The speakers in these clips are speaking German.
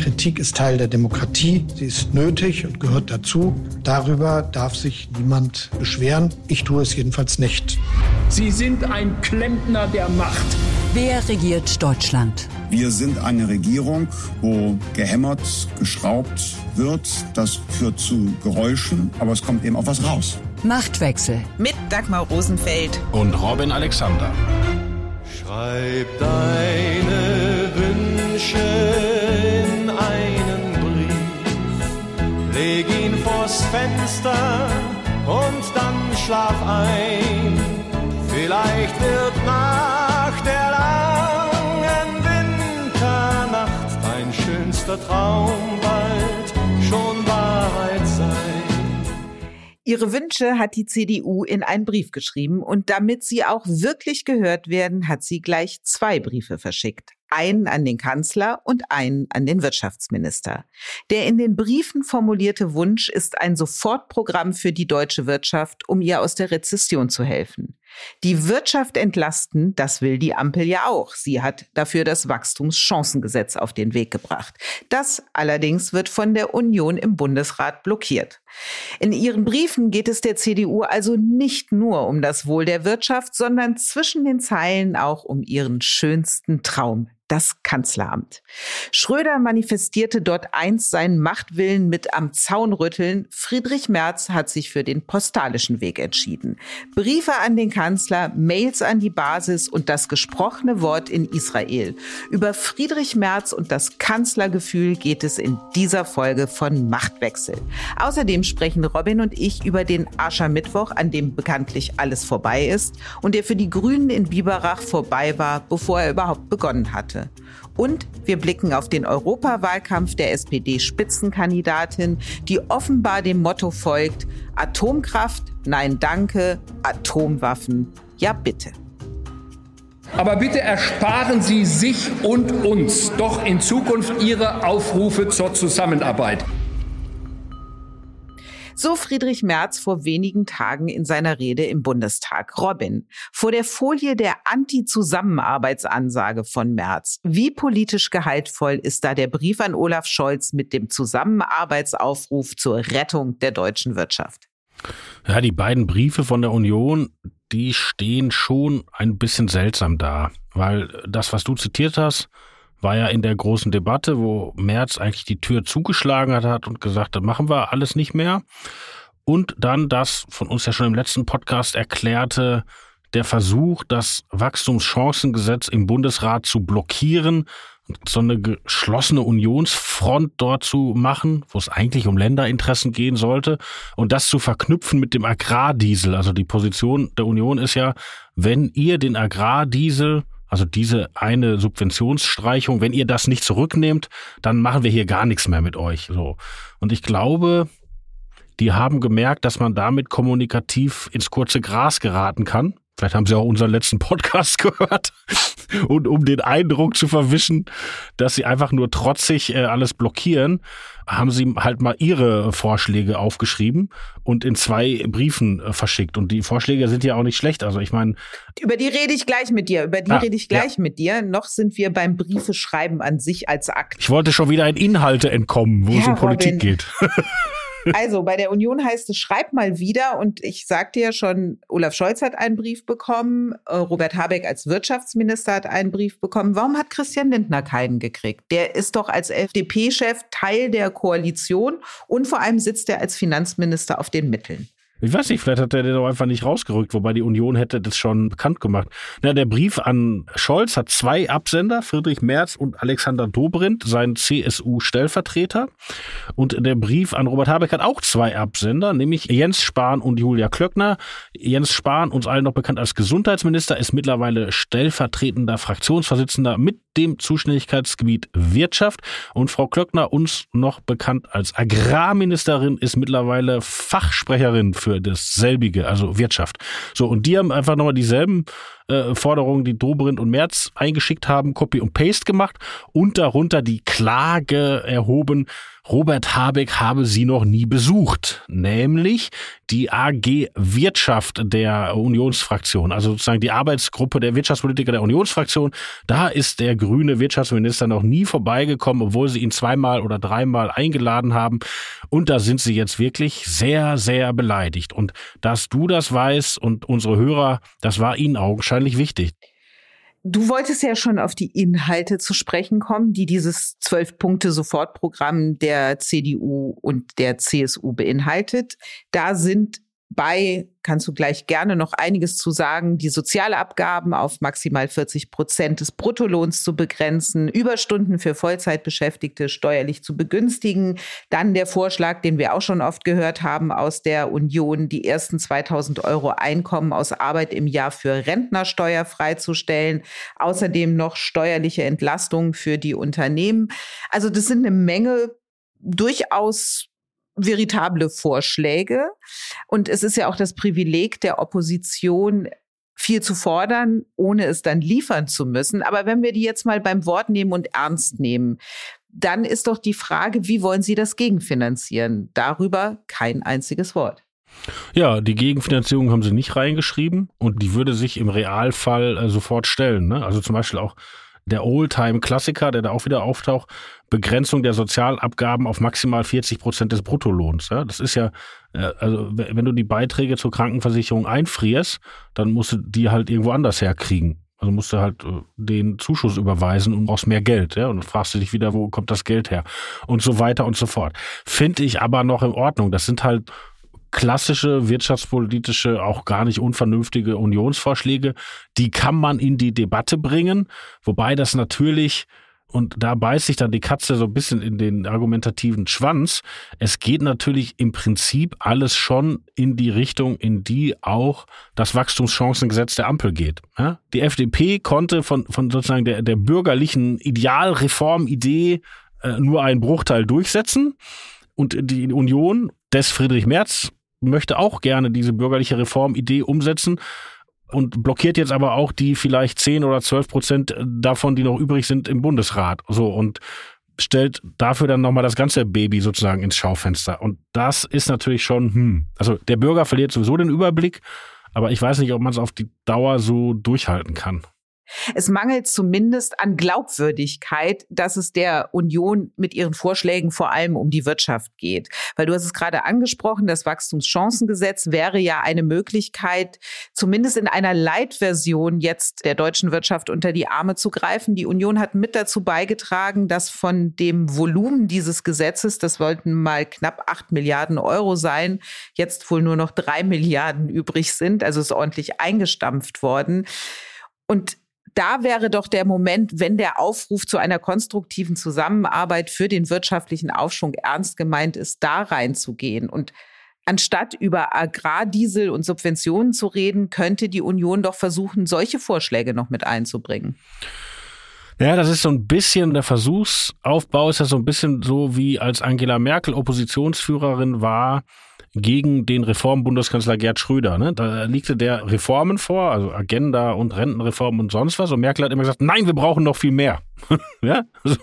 Kritik ist Teil der Demokratie, sie ist nötig und gehört dazu. Darüber darf sich niemand beschweren. Ich tue es jedenfalls nicht. Sie sind ein Klempner der Macht. Wer regiert Deutschland? Wir sind eine Regierung, wo gehämmert, geschraubt wird. Das führt zu Geräuschen, aber es kommt eben auch was raus. Machtwechsel. Mit Dagmar Rosenfeld. Und Robin Alexander. Schreib deine Wünsche Leg ihn vors Fenster und dann schlaf ein. Vielleicht wird nach der langen Winternacht dein schönster Traum Ihre Wünsche hat die CDU in einen Brief geschrieben und damit sie auch wirklich gehört werden, hat sie gleich zwei Briefe verschickt einen an den Kanzler und einen an den Wirtschaftsminister. Der in den Briefen formulierte Wunsch ist ein Sofortprogramm für die deutsche Wirtschaft, um ihr aus der Rezession zu helfen. Die Wirtschaft entlasten, das will die Ampel ja auch. Sie hat dafür das Wachstumschancengesetz auf den Weg gebracht. Das allerdings wird von der Union im Bundesrat blockiert. In ihren Briefen geht es der CDU also nicht nur um das Wohl der Wirtschaft, sondern zwischen den Zeilen auch um ihren schönsten Traum, das Kanzleramt. Schröder manifestierte dort einst seinen Machtwillen mit am Zaun rütteln. Friedrich Merz hat sich für den postalischen Weg entschieden. Briefe an den Kanzler, Mails an die Basis und das gesprochene Wort in Israel. Über Friedrich Merz und das Kanzlergefühl geht es in dieser Folge von Machtwechsel. Außerdem sprechen Robin und ich über den Aschermittwoch, an dem bekanntlich alles vorbei ist und der für die Grünen in Biberach vorbei war, bevor er überhaupt begonnen hatte. Monate. Und wir blicken auf den Europawahlkampf der SPD-Spitzenkandidatin, die offenbar dem Motto folgt, Atomkraft, nein danke, Atomwaffen, ja bitte. Aber bitte ersparen Sie sich und uns doch in Zukunft Ihre Aufrufe zur Zusammenarbeit. So Friedrich Merz vor wenigen Tagen in seiner Rede im Bundestag. Robin, vor der Folie der Anti-Zusammenarbeitsansage von Merz. Wie politisch gehaltvoll ist da der Brief an Olaf Scholz mit dem Zusammenarbeitsaufruf zur Rettung der deutschen Wirtschaft? Ja, die beiden Briefe von der Union, die stehen schon ein bisschen seltsam da, weil das, was du zitiert hast, war ja in der großen Debatte, wo Merz eigentlich die Tür zugeschlagen hat und gesagt hat, machen wir alles nicht mehr. Und dann das von uns ja schon im letzten Podcast erklärte, der Versuch, das Wachstumschancengesetz im Bundesrat zu blockieren, so eine geschlossene Unionsfront dort zu machen, wo es eigentlich um Länderinteressen gehen sollte und das zu verknüpfen mit dem Agrardiesel. Also die Position der Union ist ja, wenn ihr den Agrardiesel also diese eine Subventionsstreichung, wenn ihr das nicht zurücknehmt, dann machen wir hier gar nichts mehr mit euch. So. Und ich glaube, die haben gemerkt, dass man damit kommunikativ ins kurze Gras geraten kann. Vielleicht haben sie auch unseren letzten Podcast gehört. Und um den Eindruck zu verwischen, dass sie einfach nur trotzig äh, alles blockieren, haben sie halt mal ihre Vorschläge aufgeschrieben und in zwei Briefen äh, verschickt. Und die Vorschläge sind ja auch nicht schlecht. Also ich meine. Über die rede ich gleich mit dir. Über die ah, rede ich gleich ja. mit dir. Noch sind wir beim Briefeschreiben an sich als Akt. Ich wollte schon wieder in Inhalte entkommen, wo ja, es um Politik Robin. geht. Also bei der Union heißt es, schreib mal wieder. Und ich sagte ja schon, Olaf Scholz hat einen Brief bekommen, äh, Robert Habeck als Wirtschaftsminister hat einen Brief bekommen. Warum hat Christian Lindner keinen gekriegt? Der ist doch als FDP-Chef Teil der Koalition und vor allem sitzt er als Finanzminister auf den Mitteln. Ich weiß nicht, vielleicht hat er den auch einfach nicht rausgerückt, wobei die Union hätte das schon bekannt gemacht. Na, der Brief an Scholz hat zwei Absender, Friedrich Merz und Alexander Dobrindt, sein CSU-Stellvertreter. Und der Brief an Robert Habeck hat auch zwei Absender, nämlich Jens Spahn und Julia Klöckner. Jens Spahn, uns allen noch bekannt als Gesundheitsminister, ist mittlerweile stellvertretender Fraktionsvorsitzender mit dem Zuständigkeitsgebiet Wirtschaft. Und Frau Klöckner, uns noch bekannt als Agrarministerin, ist mittlerweile Fachsprecherin für dasselbige, also Wirtschaft. So, und die haben einfach nochmal dieselben äh, Forderungen, die Dobrindt und Merz eingeschickt haben, Copy und Paste gemacht und darunter die Klage erhoben, Robert Habeck habe sie noch nie besucht, nämlich die AG Wirtschaft der Unionsfraktion, also sozusagen die Arbeitsgruppe der Wirtschaftspolitiker der Unionsfraktion. Da ist der grüne Wirtschaftsminister noch nie vorbeigekommen, obwohl sie ihn zweimal oder dreimal eingeladen haben. Und da sind sie jetzt wirklich sehr, sehr beleidigt. Und dass du das weißt und unsere Hörer, das war ihnen augenscheinlich wichtig. Du wolltest ja schon auf die Inhalte zu sprechen kommen, die dieses Zwölf-Punkte-Sofortprogramm der CDU und der CSU beinhaltet. Da sind bei, kannst du gleich gerne noch einiges zu sagen, die Sozialabgaben auf maximal 40 Prozent des Bruttolohns zu begrenzen, Überstunden für Vollzeitbeschäftigte steuerlich zu begünstigen. Dann der Vorschlag, den wir auch schon oft gehört haben aus der Union, die ersten 2000 Euro Einkommen aus Arbeit im Jahr für Rentner steuerfrei zu stellen. Außerdem noch steuerliche Entlastungen für die Unternehmen. Also das sind eine Menge durchaus veritable Vorschläge. Und es ist ja auch das Privileg der Opposition, viel zu fordern, ohne es dann liefern zu müssen. Aber wenn wir die jetzt mal beim Wort nehmen und ernst nehmen, dann ist doch die Frage, wie wollen Sie das gegenfinanzieren? Darüber kein einziges Wort. Ja, die Gegenfinanzierung haben sie nicht reingeschrieben und die würde sich im Realfall äh, sofort stellen. Ne? Also zum Beispiel auch der Oldtime-Klassiker, der da auch wieder auftaucht, Begrenzung der Sozialabgaben auf maximal 40 Prozent des Bruttolohns. Ja, das ist ja, äh, also wenn du die Beiträge zur Krankenversicherung einfrierst, dann musst du die halt irgendwo anders herkriegen. Also musst du halt äh, den Zuschuss überweisen und brauchst mehr Geld, ja, und dann fragst du dich wieder, wo kommt das Geld her? Und so weiter und so fort. Finde ich aber noch in Ordnung. Das sind halt klassische wirtschaftspolitische, auch gar nicht unvernünftige Unionsvorschläge, die kann man in die Debatte bringen, wobei das natürlich und da beißt sich dann die Katze so ein bisschen in den argumentativen Schwanz. Es geht natürlich im Prinzip alles schon in die Richtung, in die auch das Wachstumschancengesetz der Ampel geht. Die FDP konnte von, von sozusagen der, der bürgerlichen Idealreformidee äh, nur einen Bruchteil durchsetzen. Und die Union des Friedrich Merz möchte auch gerne diese bürgerliche Reformidee umsetzen und blockiert jetzt aber auch die vielleicht 10 oder 12 Prozent davon, die noch übrig sind im Bundesrat. So und stellt dafür dann nochmal das ganze Baby sozusagen ins Schaufenster. Und das ist natürlich schon, hm, also der Bürger verliert sowieso den Überblick, aber ich weiß nicht, ob man es auf die Dauer so durchhalten kann. Es mangelt zumindest an Glaubwürdigkeit, dass es der Union mit ihren Vorschlägen vor allem um die Wirtschaft geht. Weil du hast es gerade angesprochen, das Wachstumschancengesetz wäre ja eine Möglichkeit, zumindest in einer Leitversion jetzt der deutschen Wirtschaft unter die Arme zu greifen. Die Union hat mit dazu beigetragen, dass von dem Volumen dieses Gesetzes, das wollten mal knapp acht Milliarden Euro sein, jetzt wohl nur noch drei Milliarden übrig sind. Also ist ordentlich eingestampft worden. Und da wäre doch der Moment, wenn der Aufruf zu einer konstruktiven Zusammenarbeit für den wirtschaftlichen Aufschwung ernst gemeint ist, da reinzugehen. Und anstatt über Agrardiesel und Subventionen zu reden, könnte die Union doch versuchen, solche Vorschläge noch mit einzubringen. Ja, das ist so ein bisschen, der Versuchsaufbau ist ja so ein bisschen so, wie als Angela Merkel Oppositionsführerin war, gegen den Reformbundeskanzler Gerd Schröder. Ne? Da legte der Reformen vor, also Agenda und Rentenreform und sonst was. Und Merkel hat immer gesagt, nein, wir brauchen noch viel mehr. ja, so,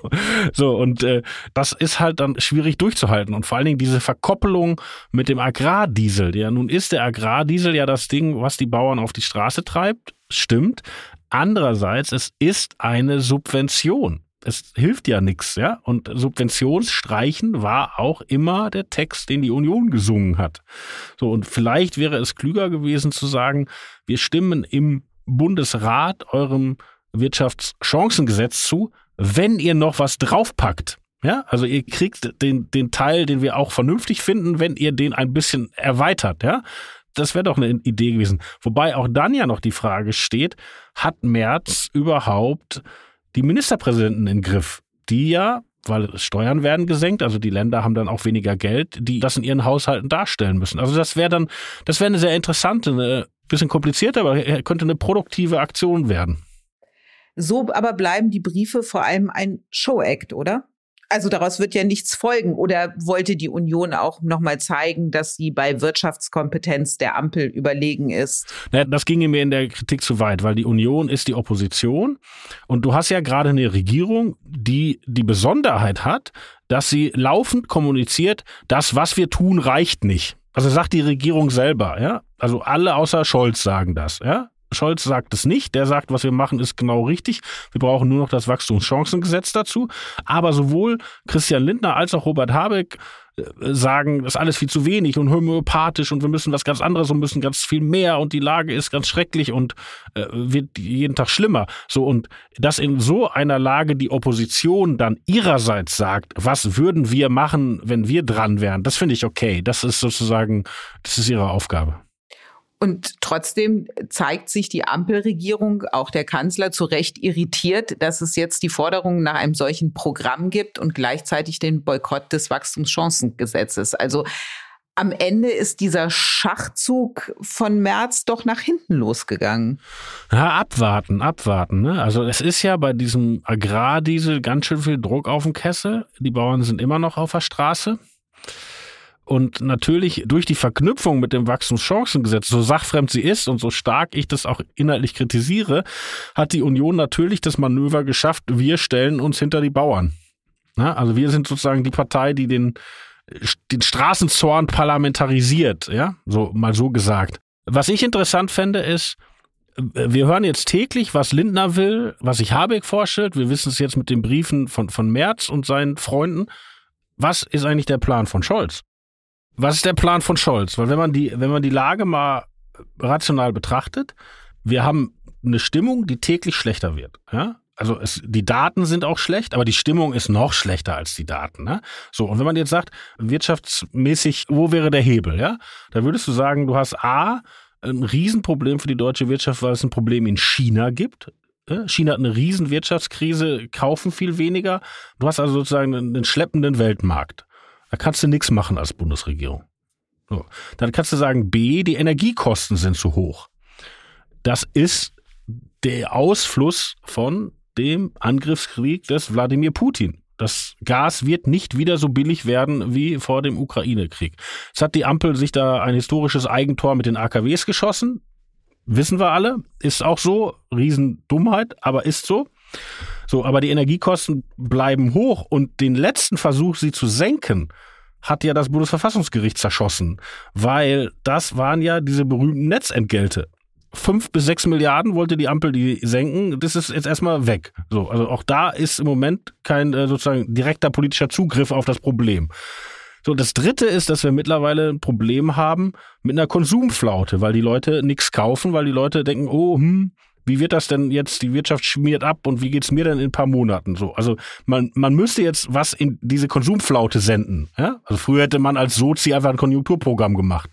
so und äh, das ist halt dann schwierig durchzuhalten und vor allen Dingen diese Verkoppelung mit dem Agrardiesel. Ja, nun ist der Agrardiesel ja das Ding, was die Bauern auf die Straße treibt, stimmt. Andererseits, es ist eine Subvention es hilft ja nichts, ja. Und Subventionsstreichen war auch immer der Text, den die Union gesungen hat. So, und vielleicht wäre es klüger gewesen zu sagen, wir stimmen im Bundesrat eurem Wirtschaftschancengesetz zu, wenn ihr noch was draufpackt. Ja, also ihr kriegt den, den Teil, den wir auch vernünftig finden, wenn ihr den ein bisschen erweitert, ja. Das wäre doch eine Idee gewesen. Wobei auch dann ja noch die Frage steht, hat Merz überhaupt die Ministerpräsidenten in Griff, die ja weil Steuern werden gesenkt, also die Länder haben dann auch weniger Geld, die das in ihren Haushalten darstellen müssen. Also das wäre dann, das wäre eine sehr interessante, eine bisschen komplizierter, aber könnte eine produktive Aktion werden. So aber bleiben die Briefe vor allem ein Show-Act, oder? Also daraus wird ja nichts folgen. Oder wollte die Union auch nochmal zeigen, dass sie bei Wirtschaftskompetenz der Ampel überlegen ist? Naja, das ginge mir in der Kritik zu weit, weil die Union ist die Opposition. Und du hast ja gerade eine Regierung, die die Besonderheit hat, dass sie laufend kommuniziert, das, was wir tun, reicht nicht. Also sagt die Regierung selber, ja. Also alle außer Scholz sagen das, ja. Scholz sagt es nicht. Der sagt, was wir machen, ist genau richtig. Wir brauchen nur noch das Wachstumschancengesetz dazu. Aber sowohl Christian Lindner als auch Robert Habeck äh, sagen, das ist alles viel zu wenig und homöopathisch und wir müssen was ganz anderes und müssen ganz viel mehr und die Lage ist ganz schrecklich und äh, wird jeden Tag schlimmer. So und dass in so einer Lage die Opposition dann ihrerseits sagt, was würden wir machen, wenn wir dran wären, das finde ich okay. Das ist sozusagen, das ist ihre Aufgabe. Und trotzdem zeigt sich die Ampelregierung, auch der Kanzler, zu Recht irritiert, dass es jetzt die Forderung nach einem solchen Programm gibt und gleichzeitig den Boykott des Wachstumschancengesetzes. Also am Ende ist dieser Schachzug von März doch nach hinten losgegangen. Ja, abwarten, abwarten. Ne? Also es ist ja bei diesem Agrardiesel ganz schön viel Druck auf dem Kessel. Die Bauern sind immer noch auf der Straße. Und natürlich durch die Verknüpfung mit dem Wachstumschancengesetz, so sachfremd sie ist und so stark ich das auch inhaltlich kritisiere, hat die Union natürlich das Manöver geschafft, wir stellen uns hinter die Bauern. Na, also wir sind sozusagen die Partei, die den, den Straßenzorn parlamentarisiert, ja, so mal so gesagt. Was ich interessant fände, ist, wir hören jetzt täglich, was Lindner will, was sich Habeck vorstellt. Wir wissen es jetzt mit den Briefen von, von Merz und seinen Freunden. Was ist eigentlich der Plan von Scholz? Was ist der Plan von Scholz? Weil wenn man die, wenn man die Lage mal rational betrachtet, wir haben eine Stimmung, die täglich schlechter wird. Ja? Also es, die Daten sind auch schlecht, aber die Stimmung ist noch schlechter als die Daten. Ne? So, und wenn man jetzt sagt, wirtschaftsmäßig, wo wäre der Hebel? Ja? Da würdest du sagen, du hast A, ein Riesenproblem für die deutsche Wirtschaft, weil es ein Problem in China gibt. China hat eine riesen Wirtschaftskrise, kaufen viel weniger. Du hast also sozusagen einen schleppenden Weltmarkt. Da kannst du nichts machen als Bundesregierung. So. Dann kannst du sagen, B, die Energiekosten sind zu hoch. Das ist der Ausfluss von dem Angriffskrieg des Wladimir Putin. Das Gas wird nicht wieder so billig werden wie vor dem Ukraine-Krieg. Jetzt hat die Ampel sich da ein historisches Eigentor mit den AKWs geschossen. Wissen wir alle. Ist auch so. Riesendummheit, aber ist so. So, aber die Energiekosten bleiben hoch und den letzten Versuch, sie zu senken, hat ja das Bundesverfassungsgericht zerschossen, weil das waren ja diese berühmten Netzentgelte. Fünf bis sechs Milliarden wollte die Ampel die senken. Das ist jetzt erstmal weg. So, also auch da ist im Moment kein äh, sozusagen direkter politischer Zugriff auf das Problem. So, das dritte ist, dass wir mittlerweile ein Problem haben mit einer Konsumflaute, weil die Leute nichts kaufen, weil die Leute denken, oh, hm, wie wird das denn jetzt, die Wirtschaft schmiert ab und wie geht's mir denn in ein paar Monaten so? Also man, man müsste jetzt was in diese Konsumflaute senden. Ja? Also früher hätte man als Sozi einfach ein Konjunkturprogramm gemacht.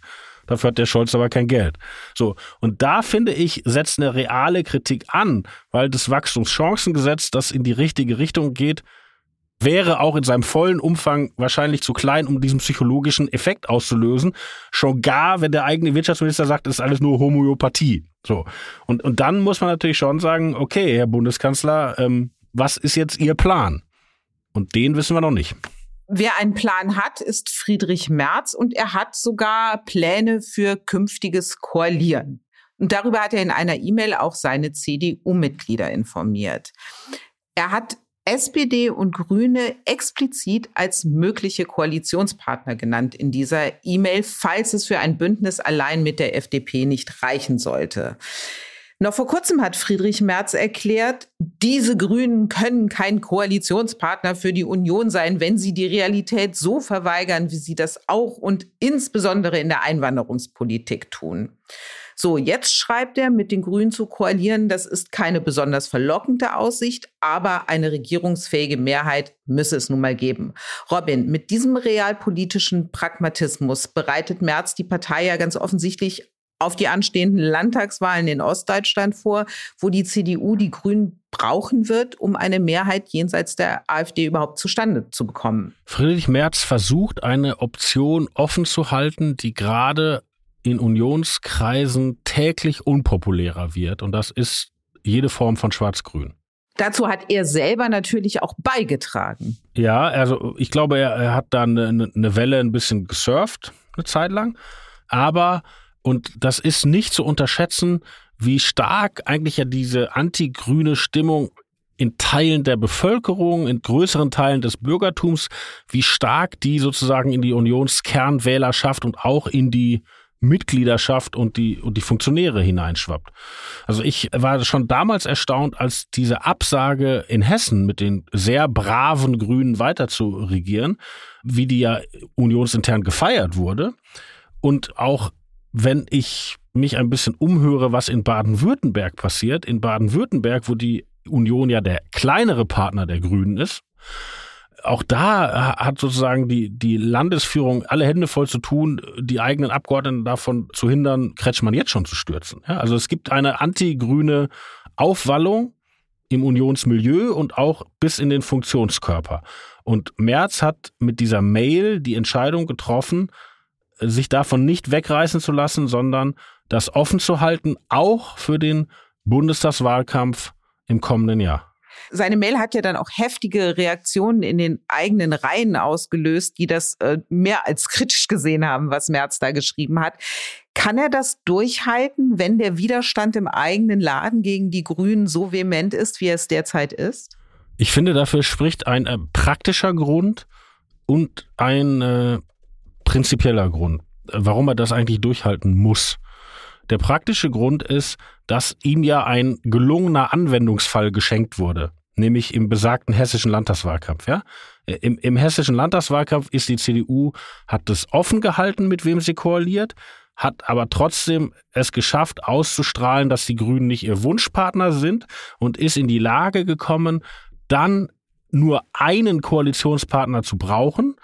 Dafür hat der Scholz aber kein Geld. So. Und da finde ich, setzt eine reale Kritik an, weil das Wachstumschancengesetz, das in die richtige Richtung geht, wäre auch in seinem vollen Umfang wahrscheinlich zu klein, um diesen psychologischen Effekt auszulösen. Schon gar, wenn der eigene Wirtschaftsminister sagt, es ist alles nur Homöopathie. So. Und, und dann muss man natürlich schon sagen, okay, Herr Bundeskanzler, ähm, was ist jetzt Ihr Plan? Und den wissen wir noch nicht. Wer einen Plan hat, ist Friedrich Merz und er hat sogar Pläne für künftiges Koalieren. Und darüber hat er in einer E-Mail auch seine CDU-Mitglieder informiert. Er hat SPD und Grüne explizit als mögliche Koalitionspartner genannt in dieser E-Mail, falls es für ein Bündnis allein mit der FDP nicht reichen sollte. Noch vor kurzem hat Friedrich Merz erklärt, diese Grünen können kein Koalitionspartner für die Union sein, wenn sie die Realität so verweigern, wie sie das auch und insbesondere in der Einwanderungspolitik tun. So, jetzt schreibt er, mit den Grünen zu koalieren, das ist keine besonders verlockende Aussicht, aber eine regierungsfähige Mehrheit müsse es nun mal geben. Robin, mit diesem realpolitischen Pragmatismus bereitet Merz die Partei ja ganz offensichtlich auf die anstehenden Landtagswahlen in Ostdeutschland vor, wo die CDU die Grünen brauchen wird, um eine Mehrheit jenseits der AfD überhaupt zustande zu bekommen. Friedrich Merz versucht, eine Option offen zu halten, die gerade in Unionskreisen täglich unpopulärer wird. Und das ist jede Form von Schwarz-Grün. Dazu hat er selber natürlich auch beigetragen. Ja, also ich glaube, er, er hat da eine, eine Welle ein bisschen gesurft, eine Zeit lang. Aber, und das ist nicht zu unterschätzen, wie stark eigentlich ja diese antigrüne Stimmung in Teilen der Bevölkerung, in größeren Teilen des Bürgertums, wie stark die sozusagen in die Unionskernwählerschaft und auch in die Mitgliederschaft und die, und die Funktionäre hineinschwappt. Also ich war schon damals erstaunt, als diese Absage in Hessen mit den sehr braven Grünen weiter zu regieren, wie die ja unionsintern gefeiert wurde. Und auch wenn ich mich ein bisschen umhöre, was in Baden-Württemberg passiert, in Baden-Württemberg, wo die Union ja der kleinere Partner der Grünen ist, auch da hat sozusagen die, die Landesführung alle Hände voll zu tun, die eigenen Abgeordneten davon zu hindern, Kretschmann jetzt schon zu stürzen. Ja, also es gibt eine anti-grüne Aufwallung im Unionsmilieu und auch bis in den Funktionskörper. Und Merz hat mit dieser Mail die Entscheidung getroffen, sich davon nicht wegreißen zu lassen, sondern das offen zu halten, auch für den Bundestagswahlkampf im kommenden Jahr. Seine Mail hat ja dann auch heftige Reaktionen in den eigenen Reihen ausgelöst, die das äh, mehr als kritisch gesehen haben, was Merz da geschrieben hat. Kann er das durchhalten, wenn der Widerstand im eigenen Laden gegen die Grünen so vehement ist, wie er es derzeit ist? Ich finde, dafür spricht ein äh, praktischer Grund und ein äh, prinzipieller Grund, warum er das eigentlich durchhalten muss. Der praktische Grund ist, dass ihm ja ein gelungener Anwendungsfall geschenkt wurde, nämlich im besagten hessischen Landtagswahlkampf. Ja? Im, Im hessischen Landtagswahlkampf ist die CDU, hat es offen gehalten, mit wem sie koaliert, hat aber trotzdem es geschafft, auszustrahlen, dass die Grünen nicht ihr Wunschpartner sind und ist in die Lage gekommen, dann nur einen Koalitionspartner zu brauchen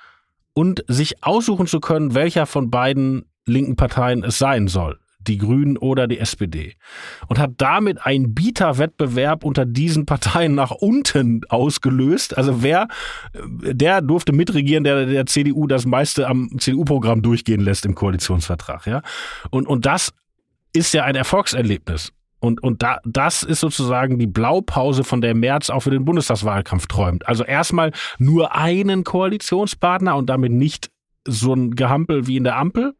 und sich aussuchen zu können, welcher von beiden linken Parteien es sein soll die Grünen oder die SPD. Und hat damit einen Bieterwettbewerb unter diesen Parteien nach unten ausgelöst. Also wer, der durfte mitregieren, der der CDU das meiste am CDU-Programm durchgehen lässt im Koalitionsvertrag, ja. Und, und das ist ja ein Erfolgserlebnis. Und, und da, das ist sozusagen die Blaupause, von der März auch für den Bundestagswahlkampf träumt. Also erstmal nur einen Koalitionspartner und damit nicht so ein Gehampel wie in der Ampel.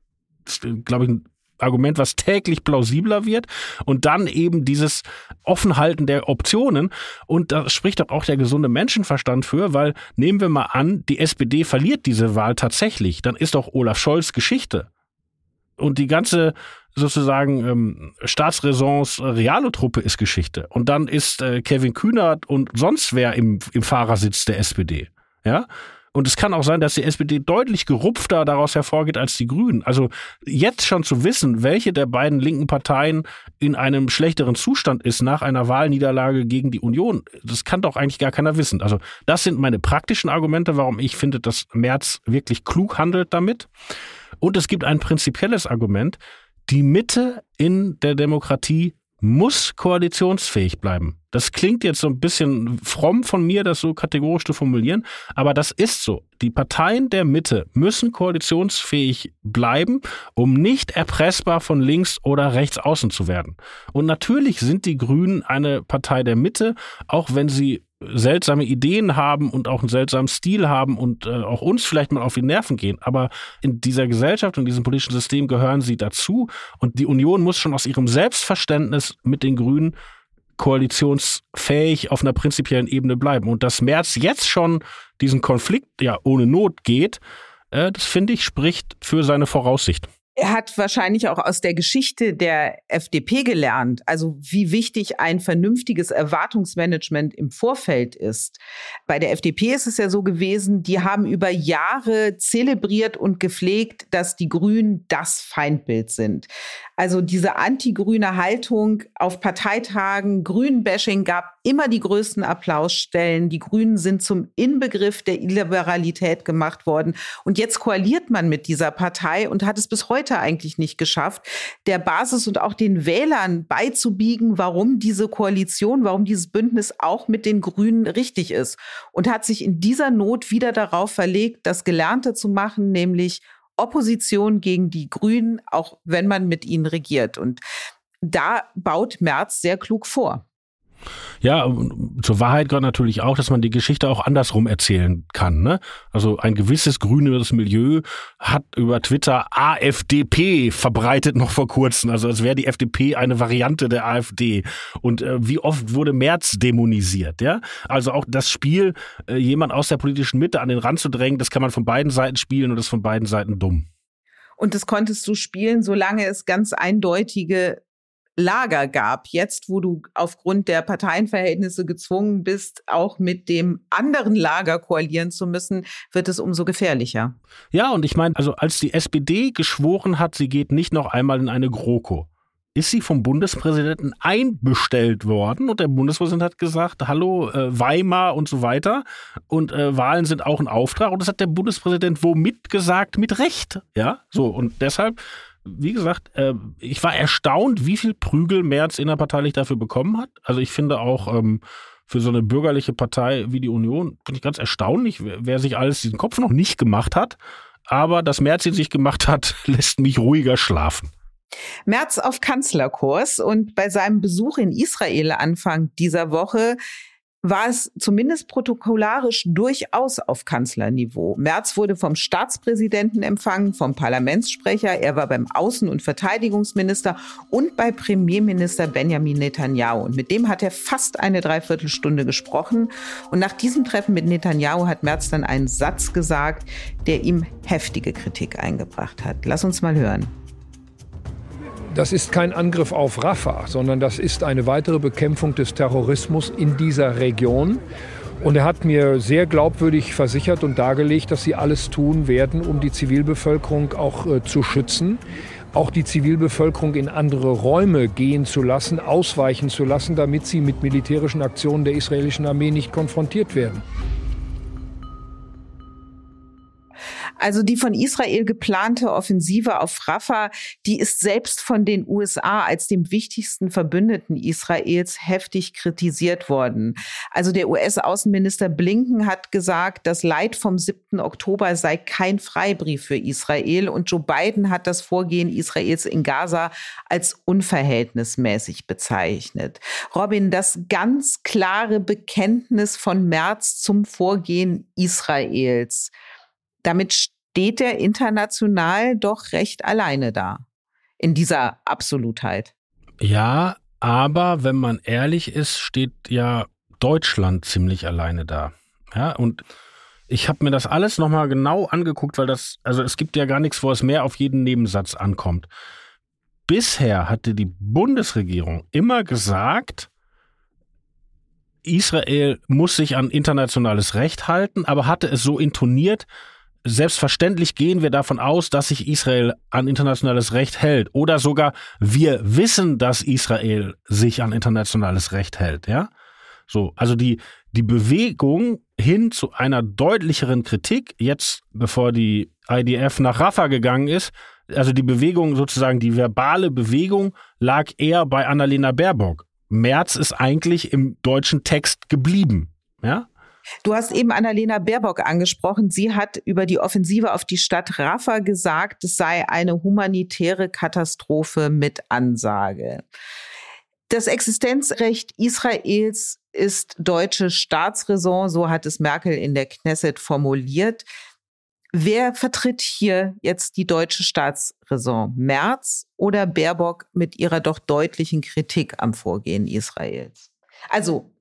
Das ist, glaube ich, ein Argument, was täglich plausibler wird und dann eben dieses Offenhalten der Optionen und da spricht doch auch der gesunde Menschenverstand für, weil nehmen wir mal an, die SPD verliert diese Wahl tatsächlich, dann ist doch Olaf Scholz Geschichte. Und die ganze sozusagen ähm, Staatsräsons Realo-Truppe ist Geschichte. Und dann ist äh, Kevin Kühnert und sonst wer im, im Fahrersitz der SPD. Ja, und es kann auch sein, dass die SPD deutlich gerupfter daraus hervorgeht als die Grünen. Also jetzt schon zu wissen, welche der beiden linken Parteien in einem schlechteren Zustand ist nach einer Wahlniederlage gegen die Union, das kann doch eigentlich gar keiner wissen. Also das sind meine praktischen Argumente, warum ich finde, dass Merz wirklich klug handelt damit. Und es gibt ein prinzipielles Argument. Die Mitte in der Demokratie muss koalitionsfähig bleiben. Das klingt jetzt so ein bisschen fromm von mir, das so kategorisch zu formulieren, aber das ist so. Die Parteien der Mitte müssen koalitionsfähig bleiben, um nicht erpressbar von links oder rechts außen zu werden. Und natürlich sind die Grünen eine Partei der Mitte, auch wenn sie seltsame Ideen haben und auch einen seltsamen Stil haben und äh, auch uns vielleicht mal auf die Nerven gehen. Aber in dieser Gesellschaft und diesem politischen System gehören sie dazu. Und die Union muss schon aus ihrem Selbstverständnis mit den Grünen koalitionsfähig auf einer prinzipiellen Ebene bleiben. Und dass Merz jetzt schon diesen Konflikt ja ohne Not geht, äh, das finde ich spricht für seine Voraussicht. Er hat wahrscheinlich auch aus der Geschichte der FDP gelernt, also wie wichtig ein vernünftiges Erwartungsmanagement im Vorfeld ist. Bei der FDP ist es ja so gewesen, die haben über Jahre zelebriert und gepflegt, dass die Grünen das Feindbild sind. Also diese anti-grüne Haltung auf Parteitagen, Grünbashing gab immer die größten Applausstellen. Die Grünen sind zum Inbegriff der Illiberalität gemacht worden. Und jetzt koaliert man mit dieser Partei und hat es bis heute eigentlich nicht geschafft, der Basis und auch den Wählern beizubiegen, warum diese Koalition, warum dieses Bündnis auch mit den Grünen richtig ist. Und hat sich in dieser Not wieder darauf verlegt, das Gelernte zu machen, nämlich Opposition gegen die Grünen, auch wenn man mit ihnen regiert. Und da baut Merz sehr klug vor. Ja, zur Wahrheit gehört natürlich auch, dass man die Geschichte auch andersrum erzählen kann. Ne? Also ein gewisses grüneres Milieu hat über Twitter AfDP verbreitet noch vor kurzem. Also als wäre die FDP eine Variante der AfD. Und äh, wie oft wurde Merz dämonisiert? Ja, also auch das Spiel, äh, jemand aus der politischen Mitte an den Rand zu drängen, das kann man von beiden Seiten spielen und das ist von beiden Seiten dumm. Und das konntest du spielen, solange es ganz eindeutige Lager gab. Jetzt, wo du aufgrund der Parteienverhältnisse gezwungen bist, auch mit dem anderen Lager koalieren zu müssen, wird es umso gefährlicher. Ja, und ich meine, also als die SPD geschworen hat, sie geht nicht noch einmal in eine GroKo, ist sie vom Bundespräsidenten einbestellt worden und der Bundespräsident hat gesagt, hallo äh, Weimar und so weiter und äh, Wahlen sind auch ein Auftrag und das hat der Bundespräsident womit gesagt? Mit Recht, ja, so und deshalb wie gesagt, äh, ich war erstaunt, wie viel Prügel Merz innerparteilich dafür bekommen hat. Also ich finde auch ähm, für so eine bürgerliche Partei wie die Union, finde ich ganz erstaunlich, wer, wer, sich alles diesen Kopf noch nicht gemacht hat. Aber dass Merz ihn sich gemacht hat, lässt mich ruhiger schlafen. Merz auf Kanzlerkurs und bei seinem Besuch in Israel Anfang dieser Woche war es zumindest protokollarisch durchaus auf Kanzlerniveau. Merz wurde vom Staatspräsidenten empfangen, vom Parlamentssprecher, er war beim Außen- und Verteidigungsminister und bei Premierminister Benjamin Netanyahu. Und mit dem hat er fast eine Dreiviertelstunde gesprochen. Und nach diesem Treffen mit Netanyahu hat Merz dann einen Satz gesagt, der ihm heftige Kritik eingebracht hat. Lass uns mal hören. Das ist kein Angriff auf Rafah, sondern das ist eine weitere Bekämpfung des Terrorismus in dieser Region. Und er hat mir sehr glaubwürdig versichert und dargelegt, dass sie alles tun werden, um die Zivilbevölkerung auch äh, zu schützen, auch die Zivilbevölkerung in andere Räume gehen zu lassen, ausweichen zu lassen, damit sie mit militärischen Aktionen der israelischen Armee nicht konfrontiert werden. Also die von Israel geplante Offensive auf Rafah, die ist selbst von den USA als dem wichtigsten Verbündeten Israels heftig kritisiert worden. Also der US-Außenminister Blinken hat gesagt, das Leid vom 7. Oktober sei kein Freibrief für Israel und Joe Biden hat das Vorgehen Israels in Gaza als unverhältnismäßig bezeichnet. Robin, das ganz klare Bekenntnis von März zum Vorgehen Israels damit steht er international doch recht alleine da. In dieser Absolutheit. Ja, aber wenn man ehrlich ist, steht ja Deutschland ziemlich alleine da. Ja, und ich habe mir das alles nochmal genau angeguckt, weil das, also es gibt ja gar nichts, wo es mehr auf jeden Nebensatz ankommt. Bisher hatte die Bundesregierung immer gesagt, Israel muss sich an internationales Recht halten, aber hatte es so intoniert, selbstverständlich gehen wir davon aus, dass sich Israel an internationales Recht hält oder sogar wir wissen, dass Israel sich an internationales Recht hält, ja? So, also die die Bewegung hin zu einer deutlicheren Kritik jetzt bevor die IDF nach Rafah gegangen ist, also die Bewegung sozusagen die verbale Bewegung lag eher bei Annalena Baerbock. März ist eigentlich im deutschen Text geblieben, ja? Du hast eben Annalena Baerbock angesprochen. Sie hat über die Offensive auf die Stadt Rafah gesagt, es sei eine humanitäre Katastrophe mit Ansage. Das Existenzrecht Israels ist deutsche Staatsräson, so hat es Merkel in der Knesset formuliert. Wer vertritt hier jetzt die deutsche Staatsräson? Merz oder Baerbock mit ihrer doch deutlichen Kritik am Vorgehen Israels? Also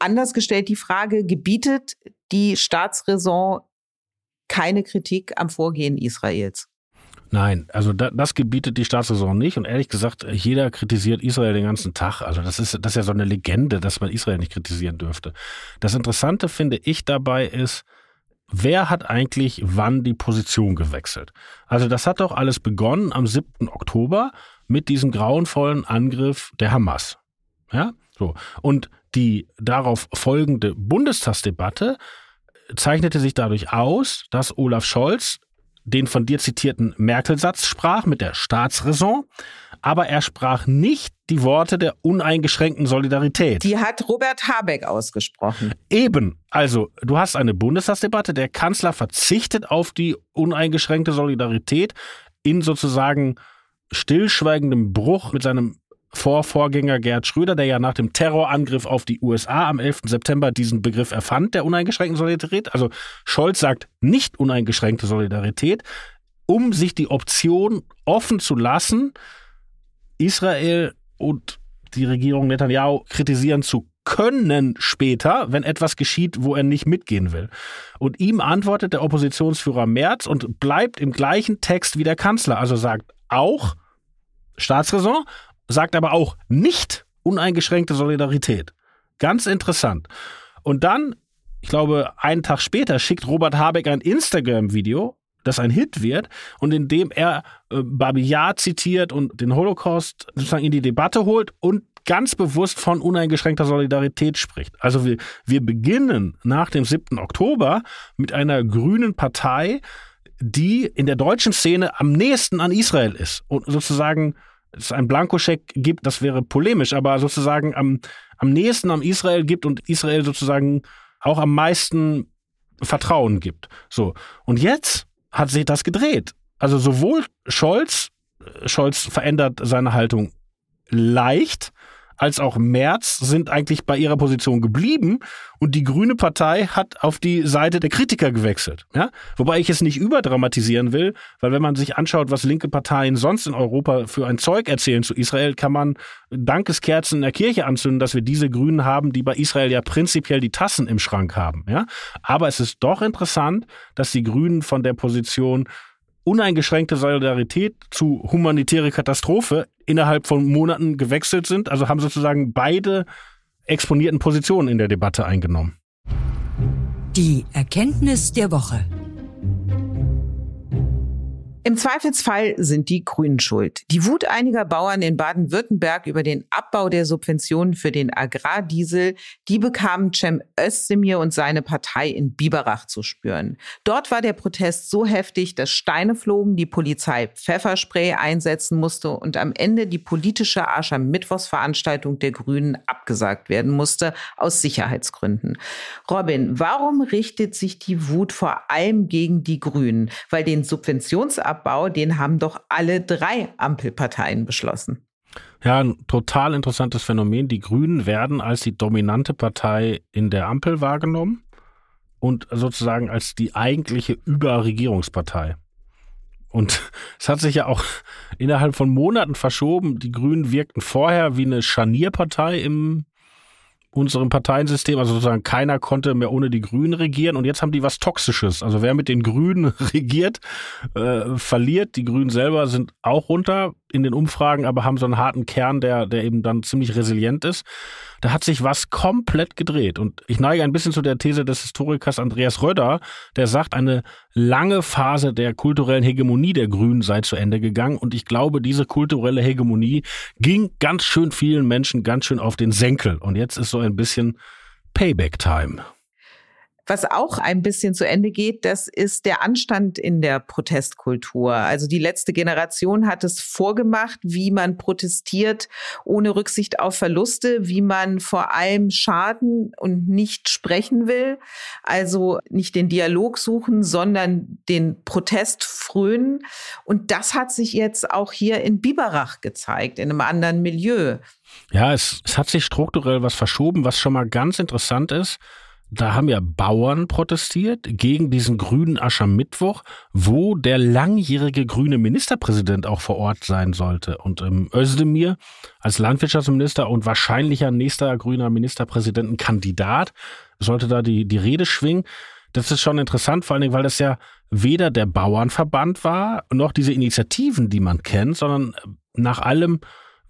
Anders gestellt die Frage, gebietet die Staatsräson keine Kritik am Vorgehen Israels? Nein, also da, das gebietet die Staatsräson nicht. Und ehrlich gesagt, jeder kritisiert Israel den ganzen Tag. Also das ist, das ist ja so eine Legende, dass man Israel nicht kritisieren dürfte. Das Interessante finde ich dabei ist, wer hat eigentlich wann die Position gewechselt? Also das hat doch alles begonnen am 7. Oktober mit diesem grauenvollen Angriff der Hamas. Ja, so. Und die darauf folgende Bundestagsdebatte zeichnete sich dadurch aus, dass Olaf Scholz den von dir zitierten Merkel-Satz sprach mit der Staatsräson, aber er sprach nicht die Worte der uneingeschränkten Solidarität. Die hat Robert Habeck ausgesprochen. Eben. Also, du hast eine Bundestagsdebatte, der Kanzler verzichtet auf die uneingeschränkte Solidarität in sozusagen stillschweigendem Bruch mit seinem Vorvorgänger Gerd Schröder, der ja nach dem Terrorangriff auf die USA am 11. September diesen Begriff erfand, der uneingeschränkten Solidarität. Also Scholz sagt nicht uneingeschränkte Solidarität, um sich die Option offen zu lassen, Israel und die Regierung Netanyahu kritisieren zu können später, wenn etwas geschieht, wo er nicht mitgehen will. Und ihm antwortet der Oppositionsführer Merz und bleibt im gleichen Text wie der Kanzler, also sagt auch Staatsräson, sagt aber auch nicht uneingeschränkte Solidarität. Ganz interessant. Und dann, ich glaube, einen Tag später schickt Robert Habeck ein Instagram-Video, das ein Hit wird und in dem er äh, Babi Yar zitiert und den Holocaust sozusagen in die Debatte holt und ganz bewusst von uneingeschränkter Solidarität spricht. Also wir, wir beginnen nach dem 7. Oktober mit einer grünen Partei, die in der deutschen Szene am nächsten an Israel ist und sozusagen es einen Blankoscheck gibt, das wäre polemisch, aber sozusagen am, am nächsten am Israel gibt und Israel sozusagen auch am meisten Vertrauen gibt. So. Und jetzt hat sich das gedreht. Also sowohl Scholz, Scholz verändert seine Haltung leicht, als auch Merz sind eigentlich bei ihrer Position geblieben und die Grüne Partei hat auf die Seite der Kritiker gewechselt. Ja? Wobei ich es nicht überdramatisieren will, weil wenn man sich anschaut, was linke Parteien sonst in Europa für ein Zeug erzählen zu Israel, kann man Dankeskerzen in der Kirche anzünden, dass wir diese Grünen haben, die bei Israel ja prinzipiell die Tassen im Schrank haben. Ja? Aber es ist doch interessant, dass die Grünen von der Position uneingeschränkte Solidarität zu humanitäre Katastrophe innerhalb von Monaten gewechselt sind. Also haben sozusagen beide exponierten Positionen in der Debatte eingenommen. Die Erkenntnis der Woche. Im Zweifelsfall sind die Grünen schuld. Die Wut einiger Bauern in Baden-Württemberg über den Abbau der Subventionen für den Agrardiesel, die bekamen Cem Özdemir und seine Partei in Biberach zu spüren. Dort war der Protest so heftig, dass Steine flogen, die Polizei Pfefferspray einsetzen musste und am Ende die politische Aschermittwochsveranstaltung der Grünen abgesagt werden musste aus Sicherheitsgründen. Robin, warum richtet sich die Wut vor allem gegen die Grünen? Weil den Subventions Zinsabbau, den haben doch alle drei Ampelparteien beschlossen. Ja, ein total interessantes Phänomen. Die Grünen werden als die dominante Partei in der Ampel wahrgenommen und sozusagen als die eigentliche Überregierungspartei. Und es hat sich ja auch innerhalb von Monaten verschoben. Die Grünen wirkten vorher wie eine Scharnierpartei im unserem Parteiensystem, also sozusagen keiner konnte mehr ohne die Grünen regieren und jetzt haben die was Toxisches. Also wer mit den Grünen regiert, äh, verliert. Die Grünen selber sind auch runter in den Umfragen, aber haben so einen harten Kern, der, der eben dann ziemlich resilient ist. Da hat sich was komplett gedreht. Und ich neige ein bisschen zu der These des Historikers Andreas Röder, der sagt, eine lange Phase der kulturellen Hegemonie der Grünen sei zu Ende gegangen. Und ich glaube, diese kulturelle Hegemonie ging ganz schön vielen Menschen ganz schön auf den Senkel. Und jetzt ist so ein bisschen Payback-Time. Was auch ein bisschen zu Ende geht, das ist der Anstand in der Protestkultur. Also die letzte Generation hat es vorgemacht, wie man protestiert ohne Rücksicht auf Verluste, wie man vor allem schaden und nicht sprechen will. Also nicht den Dialog suchen, sondern den Protest frönen. Und das hat sich jetzt auch hier in Biberach gezeigt, in einem anderen Milieu. Ja, es, es hat sich strukturell was verschoben, was schon mal ganz interessant ist. Da haben ja Bauern protestiert gegen diesen grünen Aschermittwoch, wo der langjährige grüne Ministerpräsident auch vor Ort sein sollte. Und ähm, Özdemir als Landwirtschaftsminister und wahrscheinlicher nächster grüner Ministerpräsidentenkandidat sollte da die, die Rede schwingen. Das ist schon interessant, vor allen Dingen, weil das ja weder der Bauernverband war, noch diese Initiativen, die man kennt, sondern nach allem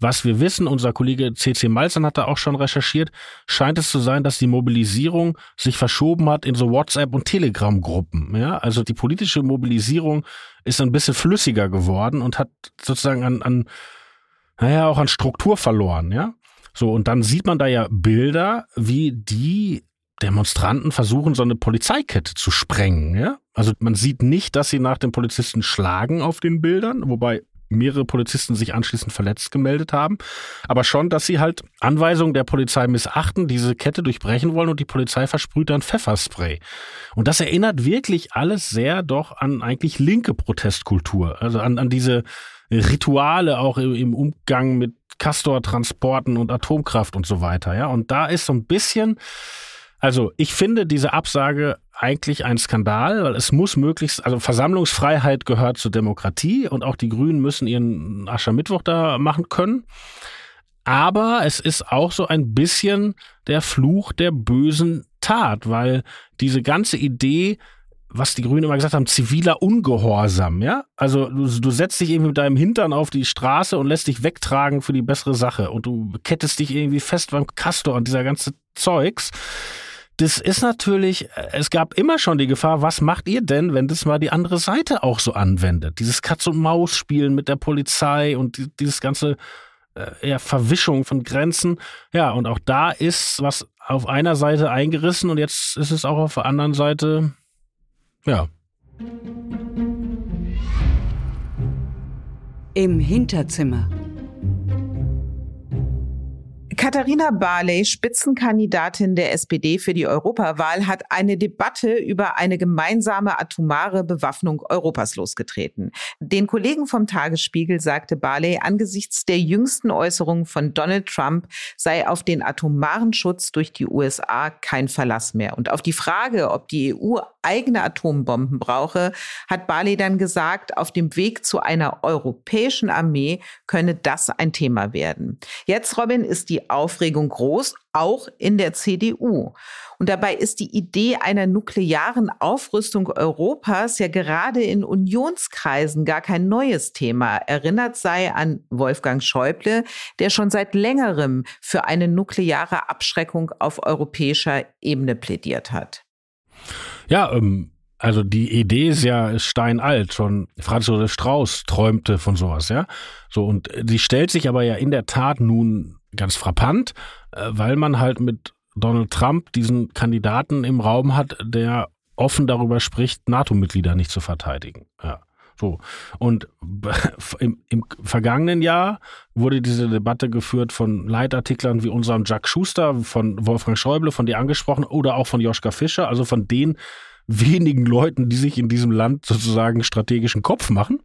was wir wissen, unser Kollege CC Malzern hat da auch schon recherchiert, scheint es zu sein, dass die Mobilisierung sich verschoben hat in so WhatsApp- und Telegram-Gruppen. Ja? Also die politische Mobilisierung ist ein bisschen flüssiger geworden und hat sozusagen an, an naja, auch an Struktur verloren, ja. So, und dann sieht man da ja Bilder, wie die Demonstranten versuchen, so eine Polizeikette zu sprengen, ja. Also man sieht nicht, dass sie nach den Polizisten schlagen auf den Bildern, wobei mehrere Polizisten sich anschließend verletzt gemeldet haben, aber schon, dass sie halt Anweisungen der Polizei missachten, diese Kette durchbrechen wollen und die Polizei versprüht dann Pfefferspray. Und das erinnert wirklich alles sehr doch an eigentlich linke Protestkultur, also an, an diese Rituale auch im Umgang mit Castor-Transporten und Atomkraft und so weiter. Ja, und da ist so ein bisschen, also ich finde diese Absage eigentlich ein Skandal, weil es muss möglichst, also Versammlungsfreiheit gehört zur Demokratie und auch die Grünen müssen ihren Aschermittwoch da machen können. Aber es ist auch so ein bisschen der Fluch der bösen Tat, weil diese ganze Idee, was die Grünen immer gesagt haben, ziviler Ungehorsam, ja? Also du, du setzt dich irgendwie mit deinem Hintern auf die Straße und lässt dich wegtragen für die bessere Sache und du kettest dich irgendwie fest beim Castor und dieser ganze Zeugs. Das ist natürlich, es gab immer schon die Gefahr, was macht ihr denn, wenn das mal die andere Seite auch so anwendet? Dieses Katz-und-Maus-Spielen mit der Polizei und dieses ganze äh, ja, Verwischung von Grenzen. Ja, und auch da ist was auf einer Seite eingerissen und jetzt ist es auch auf der anderen Seite, ja. Im Hinterzimmer. Katharina Barley, Spitzenkandidatin der SPD für die Europawahl, hat eine Debatte über eine gemeinsame atomare Bewaffnung Europas losgetreten. Den Kollegen vom Tagesspiegel sagte Barley, angesichts der jüngsten Äußerungen von Donald Trump sei auf den atomaren Schutz durch die USA kein Verlass mehr. Und auf die Frage, ob die EU eigene Atombomben brauche, hat Barley dann gesagt, auf dem Weg zu einer europäischen Armee könne das ein Thema werden. Jetzt, Robin, ist die Aufregung groß, auch in der CDU. Und dabei ist die Idee einer nuklearen Aufrüstung Europas ja gerade in Unionskreisen gar kein neues Thema. Erinnert sei an Wolfgang Schäuble, der schon seit längerem für eine nukleare Abschreckung auf europäischer Ebene plädiert hat. Ja, ähm, also die Idee ist ja steinalt. Schon Franz Josef Strauß träumte von sowas, ja. So, und sie stellt sich aber ja in der Tat nun ganz frappant, äh, weil man halt mit Donald Trump diesen Kandidaten im Raum hat, der offen darüber spricht, NATO-Mitglieder nicht zu verteidigen. Ja. So. Und im, im, vergangenen Jahr wurde diese Debatte geführt von Leitartiklern wie unserem Jack Schuster, von Wolfgang Schäuble, von dir angesprochen, oder auch von Joschka Fischer, also von den wenigen Leuten, die sich in diesem Land sozusagen strategischen Kopf machen.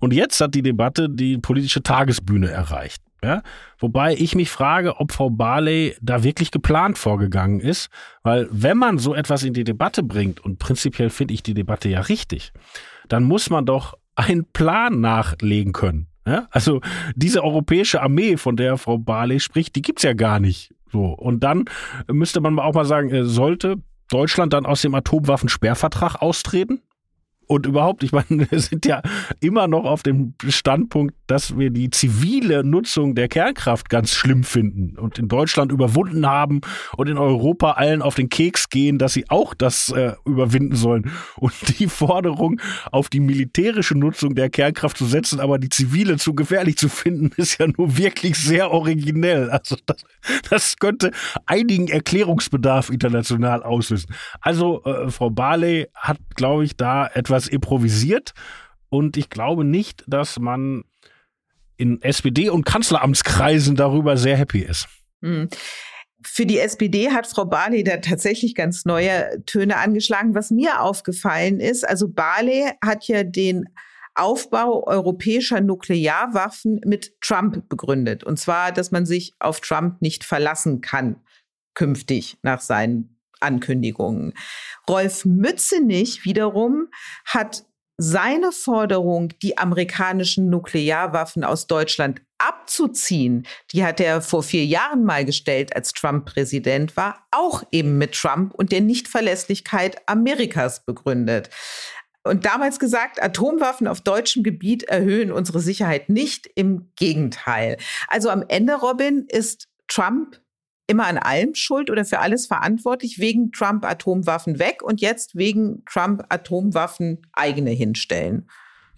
Und jetzt hat die Debatte die politische Tagesbühne erreicht. Ja? Wobei ich mich frage, ob Frau Barley da wirklich geplant vorgegangen ist, weil wenn man so etwas in die Debatte bringt, und prinzipiell finde ich die Debatte ja richtig, dann muss man doch einen Plan nachlegen können. Ja? Also diese europäische Armee, von der Frau Barley spricht, die gibt's ja gar nicht. So. Und dann müsste man auch mal sagen, äh, sollte Deutschland dann aus dem Atomwaffensperrvertrag austreten? Und überhaupt, ich meine, wir sind ja immer noch auf dem Standpunkt, dass wir die zivile Nutzung der Kernkraft ganz schlimm finden und in Deutschland überwunden haben und in Europa allen auf den Keks gehen, dass sie auch das äh, überwinden sollen. Und die Forderung, auf die militärische Nutzung der Kernkraft zu setzen, aber die zivile zu gefährlich zu finden, ist ja nur wirklich sehr originell. Also das, das könnte einigen Erklärungsbedarf international auslösen. Also äh, Frau Barley hat, glaube ich, da etwas etwas improvisiert. Und ich glaube nicht, dass man in SPD- und Kanzleramtskreisen darüber sehr happy ist. Hm. Für die SPD hat Frau Barley da tatsächlich ganz neue Töne angeschlagen. Was mir aufgefallen ist, also Barley hat ja den Aufbau europäischer Nuklearwaffen mit Trump begründet. Und zwar, dass man sich auf Trump nicht verlassen kann, künftig nach seinen Ankündigungen. Rolf Mützenich wiederum hat seine Forderung, die amerikanischen Nuklearwaffen aus Deutschland abzuziehen, die hat er vor vier Jahren mal gestellt, als Trump Präsident war, auch eben mit Trump und der Nichtverlässlichkeit Amerikas begründet. Und damals gesagt, Atomwaffen auf deutschem Gebiet erhöhen unsere Sicherheit nicht, im Gegenteil. Also am Ende, Robin, ist Trump immer an allem schuld oder für alles verantwortlich, wegen Trump Atomwaffen weg und jetzt wegen Trump Atomwaffen eigene hinstellen.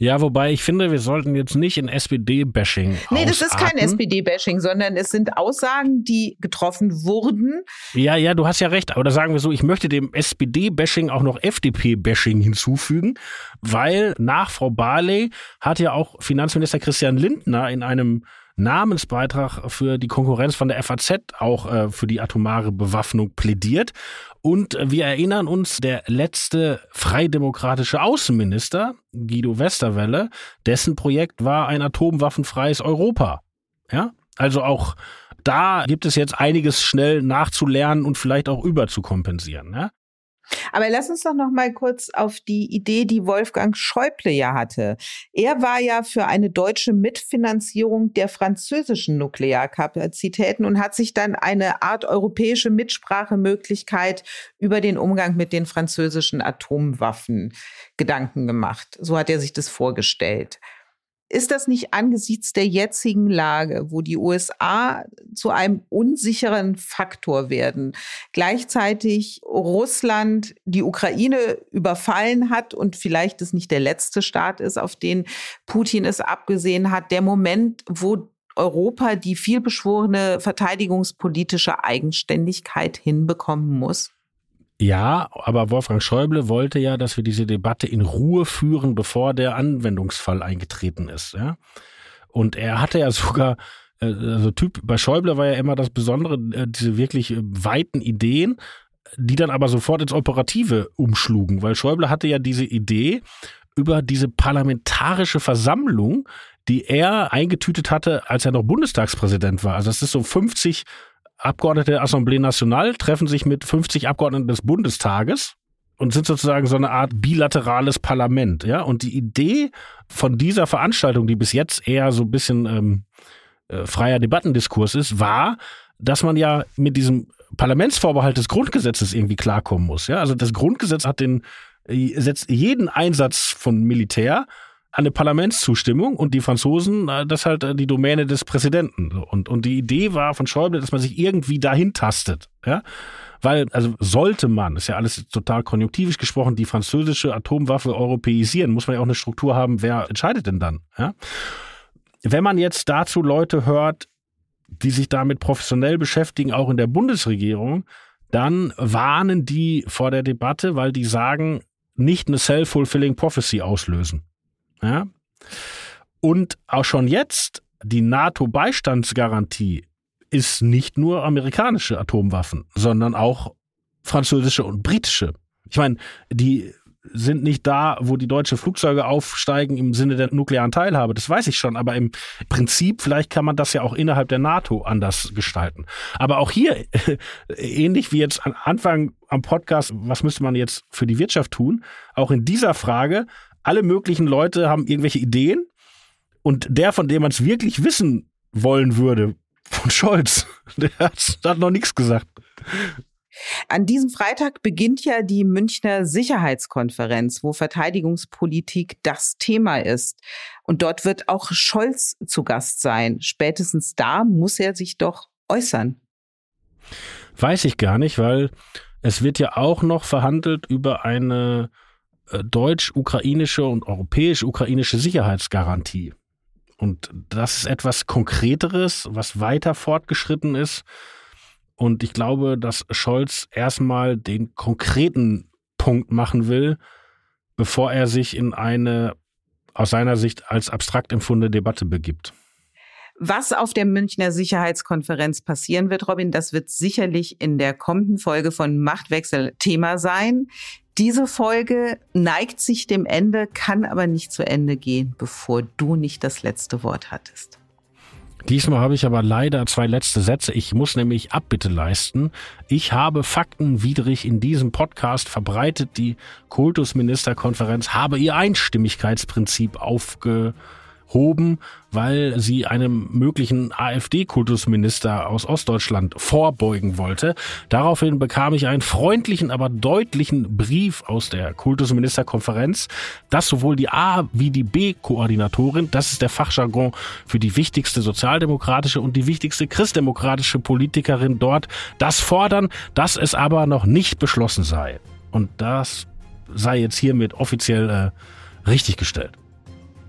Ja, wobei ich finde, wir sollten jetzt nicht in SPD-Bashing. Nee, das ist kein SPD-Bashing, sondern es sind Aussagen, die getroffen wurden. Ja, ja, du hast ja recht. Aber da sagen wir so, ich möchte dem SPD-Bashing auch noch FDP-Bashing hinzufügen, weil nach Frau Barley hat ja auch Finanzminister Christian Lindner in einem Namensbeitrag für die Konkurrenz von der FAZ auch äh, für die atomare Bewaffnung plädiert. Und wir erinnern uns, der letzte freidemokratische Außenminister, Guido Westerwelle, dessen Projekt war ein atomwaffenfreies Europa. Ja, Also auch da gibt es jetzt einiges schnell nachzulernen und vielleicht auch überzukompensieren. Ja? Aber lass uns doch noch mal kurz auf die Idee, die Wolfgang Schäuble ja hatte. Er war ja für eine deutsche Mitfinanzierung der französischen Nuklearkapazitäten und hat sich dann eine Art europäische Mitsprachemöglichkeit über den Umgang mit den französischen Atomwaffen Gedanken gemacht. So hat er sich das vorgestellt. Ist das nicht angesichts der jetzigen Lage, wo die USA zu einem unsicheren Faktor werden, gleichzeitig Russland die Ukraine überfallen hat und vielleicht es nicht der letzte Staat ist, auf den Putin es abgesehen hat, der Moment, wo Europa die vielbeschworene verteidigungspolitische Eigenständigkeit hinbekommen muss? Ja, aber Wolfgang Schäuble wollte ja, dass wir diese Debatte in Ruhe führen, bevor der Anwendungsfall eingetreten ist. Ja? Und er hatte ja sogar, äh, also Typ, bei Schäuble war ja immer das Besondere, äh, diese wirklich äh, weiten Ideen, die dann aber sofort ins Operative umschlugen, weil Schäuble hatte ja diese Idee über diese parlamentarische Versammlung, die er eingetütet hatte, als er noch Bundestagspräsident war. Also das ist so 50 Abgeordnete der Assemblée Nationale treffen sich mit 50 Abgeordneten des Bundestages und sind sozusagen so eine Art bilaterales Parlament, ja. Und die Idee von dieser Veranstaltung, die bis jetzt eher so ein bisschen ähm, äh, freier Debattendiskurs ist, war, dass man ja mit diesem Parlamentsvorbehalt des Grundgesetzes irgendwie klarkommen muss, ja. Also das Grundgesetz hat den äh, setzt jeden Einsatz von Militär eine Parlamentszustimmung und die Franzosen, äh, das halt äh, die Domäne des Präsidenten. Und, und die Idee war von Schäuble, dass man sich irgendwie dahin tastet. Ja? Weil, also sollte man, ist ja alles total konjunktivisch gesprochen, die französische Atomwaffe europäisieren, muss man ja auch eine Struktur haben, wer entscheidet denn dann? Ja? Wenn man jetzt dazu Leute hört, die sich damit professionell beschäftigen, auch in der Bundesregierung, dann warnen die vor der Debatte, weil die sagen, nicht eine self-fulfilling prophecy auslösen. Ja? Und auch schon jetzt, die NATO-Beistandsgarantie ist nicht nur amerikanische Atomwaffen, sondern auch französische und britische. Ich meine, die sind nicht da, wo die deutsche Flugzeuge aufsteigen im Sinne der nuklearen Teilhabe. Das weiß ich schon. Aber im Prinzip, vielleicht kann man das ja auch innerhalb der NATO anders gestalten. Aber auch hier, ähnlich wie jetzt am Anfang am Podcast, was müsste man jetzt für die Wirtschaft tun? Auch in dieser Frage alle möglichen Leute haben irgendwelche Ideen und der, von dem man es wirklich wissen wollen würde, von Scholz, der hat, hat noch nichts gesagt. An diesem Freitag beginnt ja die Münchner Sicherheitskonferenz, wo Verteidigungspolitik das Thema ist. Und dort wird auch Scholz zu Gast sein. Spätestens da muss er sich doch äußern. Weiß ich gar nicht, weil es wird ja auch noch verhandelt über eine deutsch-ukrainische und europäisch-ukrainische Sicherheitsgarantie. Und das ist etwas Konkreteres, was weiter fortgeschritten ist. Und ich glaube, dass Scholz erstmal den konkreten Punkt machen will, bevor er sich in eine aus seiner Sicht als abstrakt empfundene Debatte begibt. Was auf der Münchner Sicherheitskonferenz passieren wird, Robin, das wird sicherlich in der kommenden Folge von Machtwechsel Thema sein. Diese Folge neigt sich dem Ende, kann aber nicht zu Ende gehen, bevor du nicht das letzte Wort hattest. Diesmal habe ich aber leider zwei letzte Sätze. Ich muss nämlich Abbitte leisten. Ich habe faktenwidrig in diesem Podcast verbreitet. Die Kultusministerkonferenz habe ihr Einstimmigkeitsprinzip aufge hoben, weil sie einem möglichen AfD-Kultusminister aus Ostdeutschland vorbeugen wollte. Daraufhin bekam ich einen freundlichen, aber deutlichen Brief aus der Kultusministerkonferenz, dass sowohl die A wie die B-Koordinatorin, das ist der Fachjargon für die wichtigste sozialdemokratische und die wichtigste christdemokratische Politikerin dort, das fordern, dass es aber noch nicht beschlossen sei. Und das sei jetzt hiermit offiziell äh, richtiggestellt.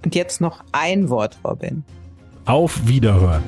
Und jetzt noch ein Wort, Robin. Auf Wiederhören.